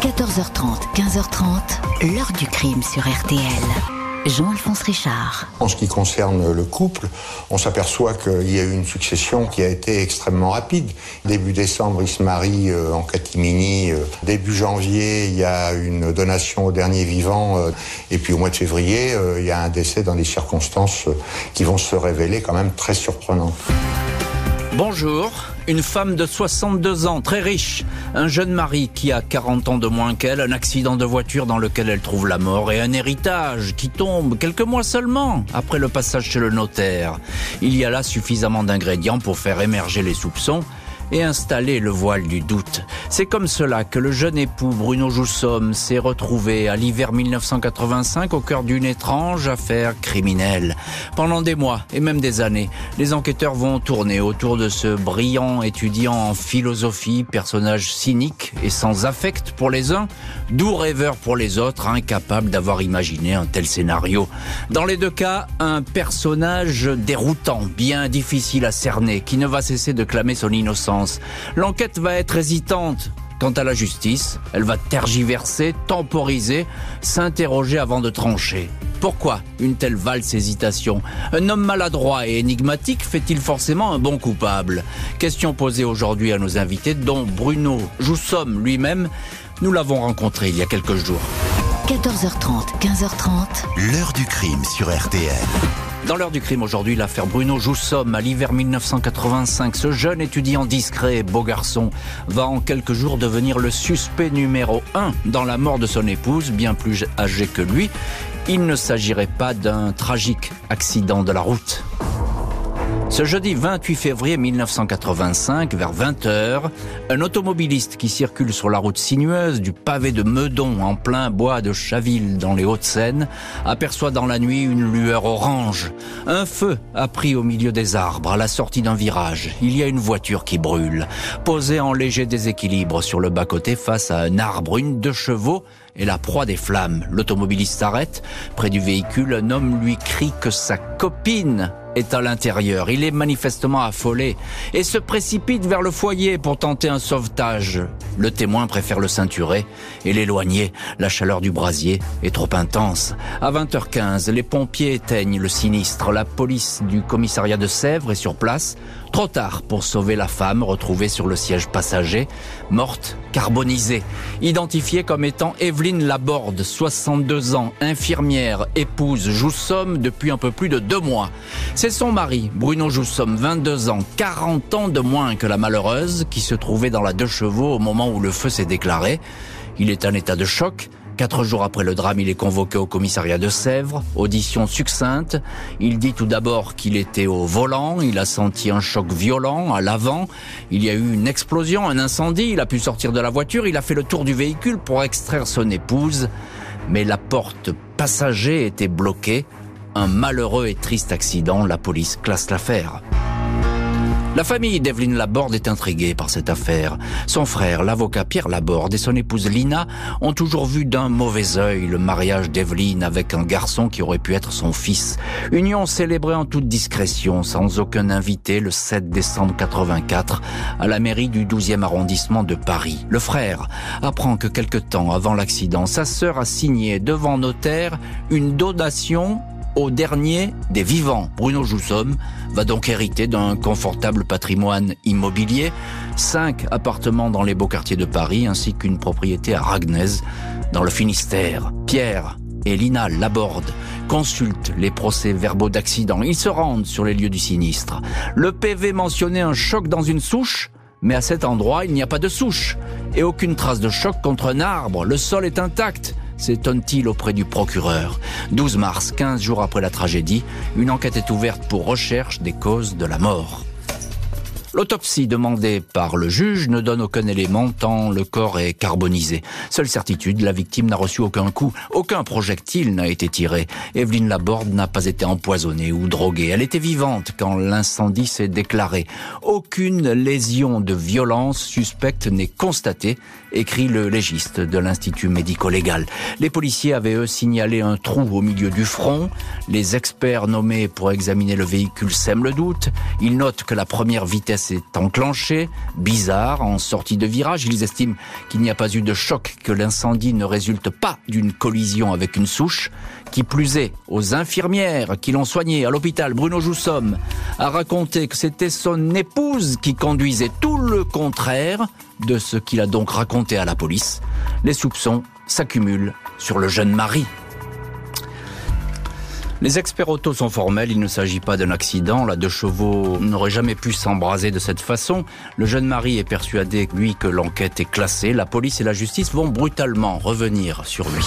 14h30, 15h30, l'heure du crime sur RTL. Jean-Alphonse Richard. En ce qui concerne le couple, on s'aperçoit qu'il y a eu une succession qui a été extrêmement rapide. Début décembre, il se marie euh, en catimini. Euh, début janvier, il y a une donation au dernier vivant. Euh, et puis au mois de février, il y a un décès dans des circonstances qui vont se révéler quand même très surprenantes. Bonjour, une femme de 62 ans, très riche, un jeune mari qui a 40 ans de moins qu'elle, un accident de voiture dans lequel elle trouve la mort et un héritage qui tombe quelques mois seulement après le passage chez le notaire. Il y a là suffisamment d'ingrédients pour faire émerger les soupçons et installer le voile du doute. C'est comme cela que le jeune époux Bruno Joussomme s'est retrouvé à l'hiver 1985 au cœur d'une étrange affaire criminelle. Pendant des mois et même des années, les enquêteurs vont tourner autour de ce brillant étudiant en philosophie, personnage cynique et sans affect pour les uns, doux rêveur pour les autres, incapable d'avoir imaginé un tel scénario. Dans les deux cas, un personnage déroutant, bien difficile à cerner, qui ne va cesser de clamer son innocence L'enquête va être hésitante. Quant à la justice, elle va tergiverser, temporiser, s'interroger avant de trancher. Pourquoi une telle valse hésitation Un homme maladroit et énigmatique fait-il forcément un bon coupable Question posée aujourd'hui à nos invités, dont Bruno Joussomme lui-même. Nous l'avons rencontré il y a quelques jours. 14h30, 15h30. L'heure du crime sur RTL. Dans l'heure du crime aujourd'hui, l'affaire Bruno Joussomme à l'hiver 1985. Ce jeune étudiant discret et beau garçon va en quelques jours devenir le suspect numéro un dans la mort de son épouse, bien plus âgée que lui. Il ne s'agirait pas d'un tragique accident de la route. Ce jeudi 28 février 1985, vers 20h, un automobiliste qui circule sur la route sinueuse du pavé de Meudon en plein bois de Chaville dans les Hauts-de-Seine aperçoit dans la nuit une lueur orange. Un feu a pris au milieu des arbres à la sortie d'un virage. Il y a une voiture qui brûle, posée en léger déséquilibre sur le bas-côté face à un arbre, une de chevaux et la proie des flammes. L'automobiliste s'arrête. Près du véhicule, un homme lui crie que sa copine est à l'intérieur. Il est manifestement affolé et se précipite vers le foyer pour tenter un sauvetage. Le témoin préfère le ceinturer et l'éloigner. La chaleur du brasier est trop intense. À 20h15, les pompiers éteignent le sinistre. La police du commissariat de Sèvres est sur place. Trop tard pour sauver la femme retrouvée sur le siège passager, morte, carbonisée, identifiée comme étant Evelyne Laborde, 62 ans, infirmière, épouse Joussomme depuis un peu plus de deux mois. C'est son mari, Bruno Joussomme, 22 ans, 40 ans de moins que la malheureuse, qui se trouvait dans la deux chevaux au moment où le feu s'est déclaré. Il est en état de choc, Quatre jours après le drame, il est convoqué au commissariat de Sèvres. Audition succincte. Il dit tout d'abord qu'il était au volant. Il a senti un choc violent à l'avant. Il y a eu une explosion, un incendie. Il a pu sortir de la voiture. Il a fait le tour du véhicule pour extraire son épouse. Mais la porte passager était bloquée. Un malheureux et triste accident. La police classe l'affaire. La famille d'Evelyne Laborde est intriguée par cette affaire. Son frère, l'avocat Pierre Laborde, et son épouse Lina ont toujours vu d'un mauvais œil le mariage d'Evelyne avec un garçon qui aurait pu être son fils. Union célébrée en toute discrétion, sans aucun invité, le 7 décembre 84, à la mairie du 12e arrondissement de Paris. Le frère apprend que quelque temps avant l'accident, sa sœur a signé devant notaire une donation au dernier des vivants. Bruno Joussomme va donc hériter d'un confortable patrimoine immobilier, cinq appartements dans les beaux quartiers de Paris ainsi qu'une propriété à Ragnez dans le Finistère. Pierre et Lina Laborde consultent les procès-verbaux d'accident. Ils se rendent sur les lieux du sinistre. Le PV mentionnait un choc dans une souche, mais à cet endroit, il n'y a pas de souche et aucune trace de choc contre un arbre. Le sol est intact s'étonne-t-il auprès du procureur. 12 mars, 15 jours après la tragédie, une enquête est ouverte pour recherche des causes de la mort. L'autopsie demandée par le juge ne donne aucun élément tant le corps est carbonisé. Seule certitude, la victime n'a reçu aucun coup, aucun projectile n'a été tiré. Evelyne Laborde n'a pas été empoisonnée ou droguée. Elle était vivante quand l'incendie s'est déclaré. Aucune lésion de violence suspecte n'est constatée, écrit le légiste de l'Institut médico-légal. Les policiers avaient eux signalé un trou au milieu du front. Les experts nommés pour examiner le véhicule sèment le doute. Ils notent que la première vitesse vitesse est enclenchée, bizarre, en sortie de virage. Ils estiment qu'il n'y a pas eu de choc, que l'incendie ne résulte pas d'une collision avec une souche. Qui plus est, aux infirmières qui l'ont soigné à l'hôpital, Bruno Joussomme a raconté que c'était son épouse qui conduisait tout le contraire de ce qu'il a donc raconté à la police. Les soupçons s'accumulent sur le jeune mari les experts auto sont formels, il ne s'agit pas d'un accident. La deux chevaux n'aurait jamais pu s'embraser de cette façon. Le jeune mari est persuadé, lui, que l'enquête est classée. La police et la justice vont brutalement revenir sur lui.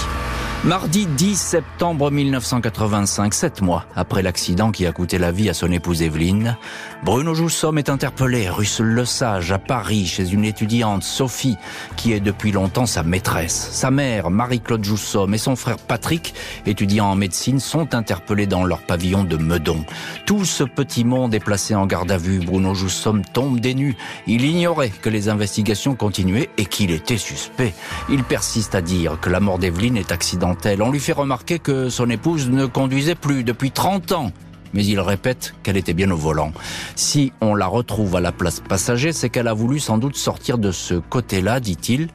Mardi 10 septembre 1985, sept mois après l'accident qui a coûté la vie à son épouse Evelyne, Bruno Joussomme est interpellé rue Le Sage à Paris chez une étudiante, Sophie, qui est depuis longtemps sa maîtresse. Sa mère, Marie-Claude Joussomme, et son frère Patrick, étudiant en médecine, sont interpellés dans leur pavillon de Meudon. Tout ce petit monde est placé en garde à vue. Bruno Joussomme tombe des nues. Il ignorait que les investigations continuaient et qu'il était suspect. Il persiste à dire que la mort d'Evelyne est accidentelle on lui fait remarquer que son épouse ne conduisait plus depuis 30 ans. Mais il répète qu'elle était bien au volant. Si on la retrouve à la place passager, c'est qu'elle a voulu sans doute sortir de ce côté-là, dit-il.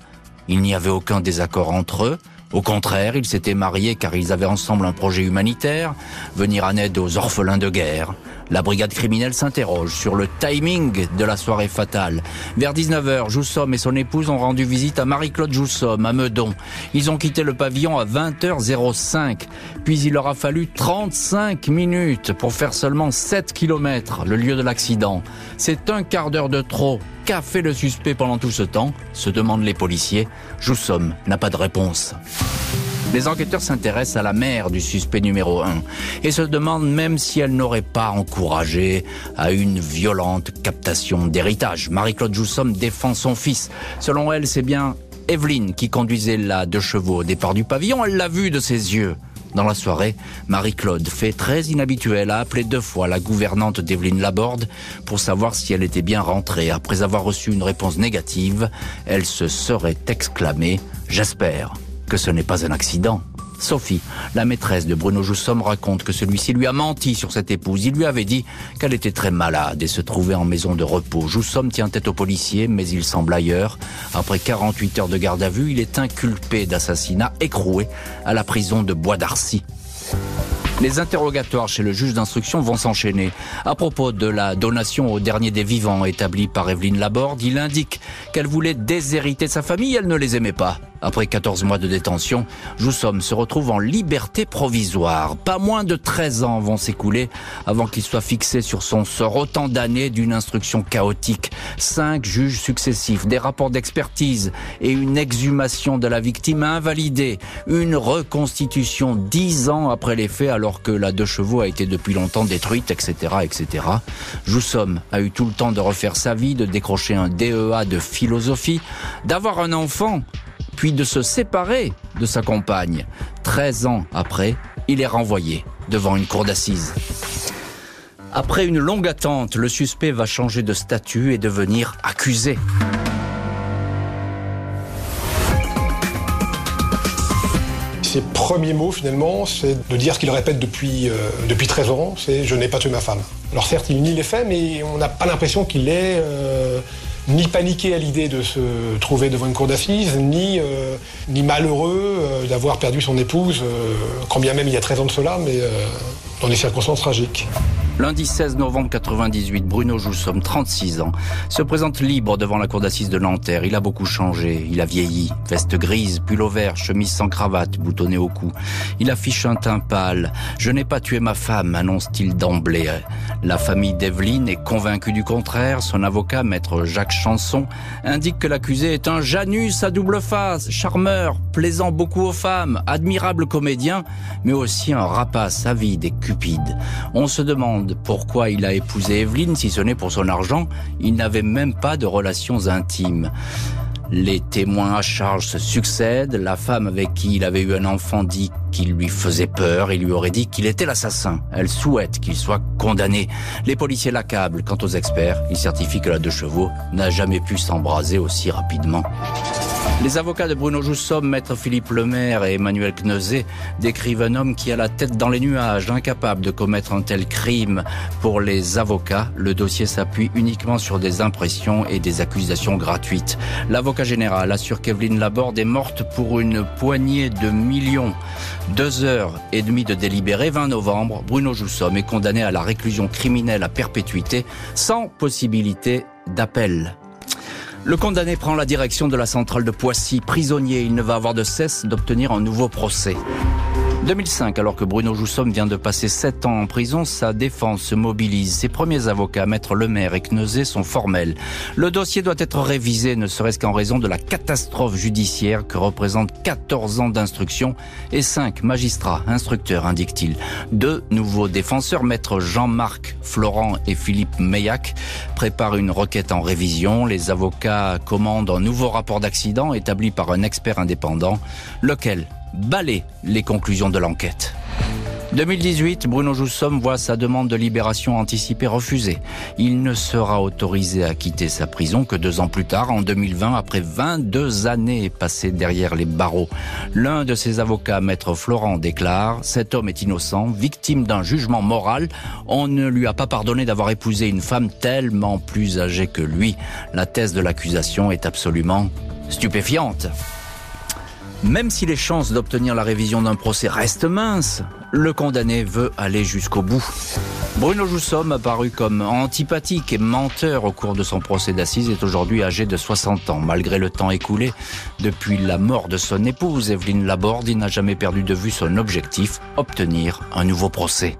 Il n'y avait aucun désaccord entre eux. Au contraire, ils s'étaient mariés car ils avaient ensemble un projet humanitaire, venir en aide aux orphelins de guerre. La brigade criminelle s'interroge sur le timing de la soirée fatale. Vers 19h, Joussomme et son épouse ont rendu visite à Marie-Claude Joussomme à Meudon. Ils ont quitté le pavillon à 20h05. Puis il leur a fallu 35 minutes pour faire seulement 7 km, le lieu de l'accident. C'est un quart d'heure de trop. Qu'a fait le suspect pendant tout ce temps se demandent les policiers. Joussomme n'a pas de réponse. Les enquêteurs s'intéressent à la mère du suspect numéro 1 et se demandent même si elle n'aurait pas encouragé à une violente captation d'héritage. Marie-Claude Joussomme défend son fils. Selon elle, c'est bien Evelyne qui conduisait la deux chevaux au départ du pavillon. Elle l'a vu de ses yeux. Dans la soirée, Marie-Claude, fait très inhabituel, a appelé deux fois la gouvernante d'Evelyne Laborde pour savoir si elle était bien rentrée. Après avoir reçu une réponse négative, elle se serait exclamée ⁇ J'espère ⁇ que ce n'est pas un accident. Sophie, la maîtresse de Bruno Joussomme, raconte que celui-ci lui a menti sur cette épouse. Il lui avait dit qu'elle était très malade et se trouvait en maison de repos. Joussomme tient tête au policier, mais il semble ailleurs. Après 48 heures de garde à vue, il est inculpé d'assassinat écroué à la prison de Bois d'Arcy. Les interrogatoires chez le juge d'instruction vont s'enchaîner. À propos de la donation au dernier des vivants établie par Evelyne Laborde, il indique qu'elle voulait déshériter sa famille, elle ne les aimait pas. Après 14 mois de détention, Joussomme se retrouve en liberté provisoire. Pas moins de 13 ans vont s'écouler avant qu'il soit fixé sur son sort. Autant d'années d'une instruction chaotique. Cinq juges successifs, des rapports d'expertise et une exhumation de la victime invalidée. Une reconstitution dix ans après les faits alors que la deux chevaux a été depuis longtemps détruite, etc., etc. Joussomme a eu tout le temps de refaire sa vie, de décrocher un DEA de philosophie, d'avoir un enfant puis de se séparer de sa compagne. 13 ans après, il est renvoyé devant une cour d'assises. Après une longue attente, le suspect va changer de statut et devenir accusé. Ses premiers mots finalement, c'est de dire ce qu'il répète depuis, euh, depuis 13 ans, c'est je n'ai pas tué ma femme. Alors certes, il nie les faits, mais on n'a pas l'impression qu'il est... Euh, ni paniqué à l'idée de se trouver devant une cour d'assises, ni, euh, malheureux euh, d'avoir perdu son épouse, euh, quand bien même il y a 13 ans de cela, mais dans des circonstances tragiques. Lundi 16 novembre 98, Bruno Joussomme, 36 ans, se présente libre devant la cour d'assises de Nanterre. Il a beaucoup changé, il a vieilli. Veste grise, pull au vert, chemise sans cravate, boutonnée au cou. Il affiche un teint pâle. Je n'ai pas tué ma femme, annonce-t-il d'emblée. La famille d'Evelyne est convaincue du contraire. Son avocat, maître Jacques Chanson, indique que l'accusé est un Janus à double face, charmeur, plaisant beaucoup aux femmes, admirable comédien, mais aussi un rapace avide et cupide. On se demande pourquoi il a épousé Evelyne, si ce n'est pour son argent. Il n'avait même pas de relations intimes. Les témoins à charge se succèdent. La femme avec qui il avait eu un enfant dit qu'il lui faisait peur et lui aurait dit qu'il était l'assassin. Elle souhaite qu'il soit condamné. Les policiers l'accablent. Quant aux experts, ils certifient que la deux chevaux n'a jamais pu s'embraser aussi rapidement. Les avocats de Bruno Joussomme, maître Philippe Lemaire et Emmanuel Kneuzé décrivent un homme qui a la tête dans les nuages, incapable de commettre un tel crime. Pour les avocats, le dossier s'appuie uniquement sur des impressions et des accusations gratuites. L'avocat général assure qu'Evelyne Laborde est morte pour une poignée de millions. Deux heures et demie de délibéré, 20 novembre, Bruno Joussomme est condamné à la réclusion criminelle à perpétuité sans possibilité d'appel. Le condamné prend la direction de la centrale de Poissy. Prisonnier, il ne va avoir de cesse d'obtenir un nouveau procès. 2005, alors que Bruno Joussomme vient de passer 7 ans en prison, sa défense se mobilise. Ses premiers avocats, Maître Lemaire et Kneuzé, sont formels. Le dossier doit être révisé, ne serait-ce qu'en raison de la catastrophe judiciaire que représente 14 ans d'instruction et 5 magistrats instructeurs, indique-t-il. Deux nouveaux défenseurs, Maître Jean-Marc Florent et Philippe Meillac, préparent une requête en révision. Les avocats commandent un nouveau rapport d'accident établi par un expert indépendant, lequel? Balayer les conclusions de l'enquête. 2018, Bruno Joussomme voit sa demande de libération anticipée refusée. Il ne sera autorisé à quitter sa prison que deux ans plus tard, en 2020, après 22 années passées derrière les barreaux. L'un de ses avocats, maître Florent, déclare « Cet homme est innocent, victime d'un jugement moral. On ne lui a pas pardonné d'avoir épousé une femme tellement plus âgée que lui. La thèse de l'accusation est absolument stupéfiante. » Même si les chances d'obtenir la révision d'un procès restent minces, le condamné veut aller jusqu'au bout. Bruno Joussomme, apparu comme antipathique et menteur au cours de son procès d'assises, est aujourd'hui âgé de 60 ans. Malgré le temps écoulé, depuis la mort de son épouse, Evelyne Laborde, il n'a jamais perdu de vue son objectif, obtenir un nouveau procès.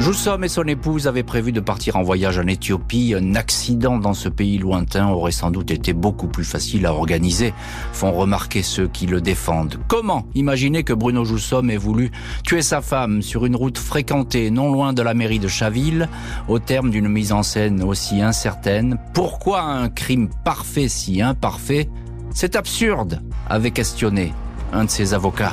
Joussom et son épouse avaient prévu de partir en voyage en Éthiopie. Un accident dans ce pays lointain aurait sans doute été beaucoup plus facile à organiser, font remarquer ceux qui le défendent. Comment imaginer que Bruno Joussom ait voulu tuer sa femme sur une route fréquentée non loin de la mairie de Chaville, au terme d'une mise en scène aussi incertaine? Pourquoi un crime parfait si imparfait? C'est absurde, avait questionné un de ses avocats.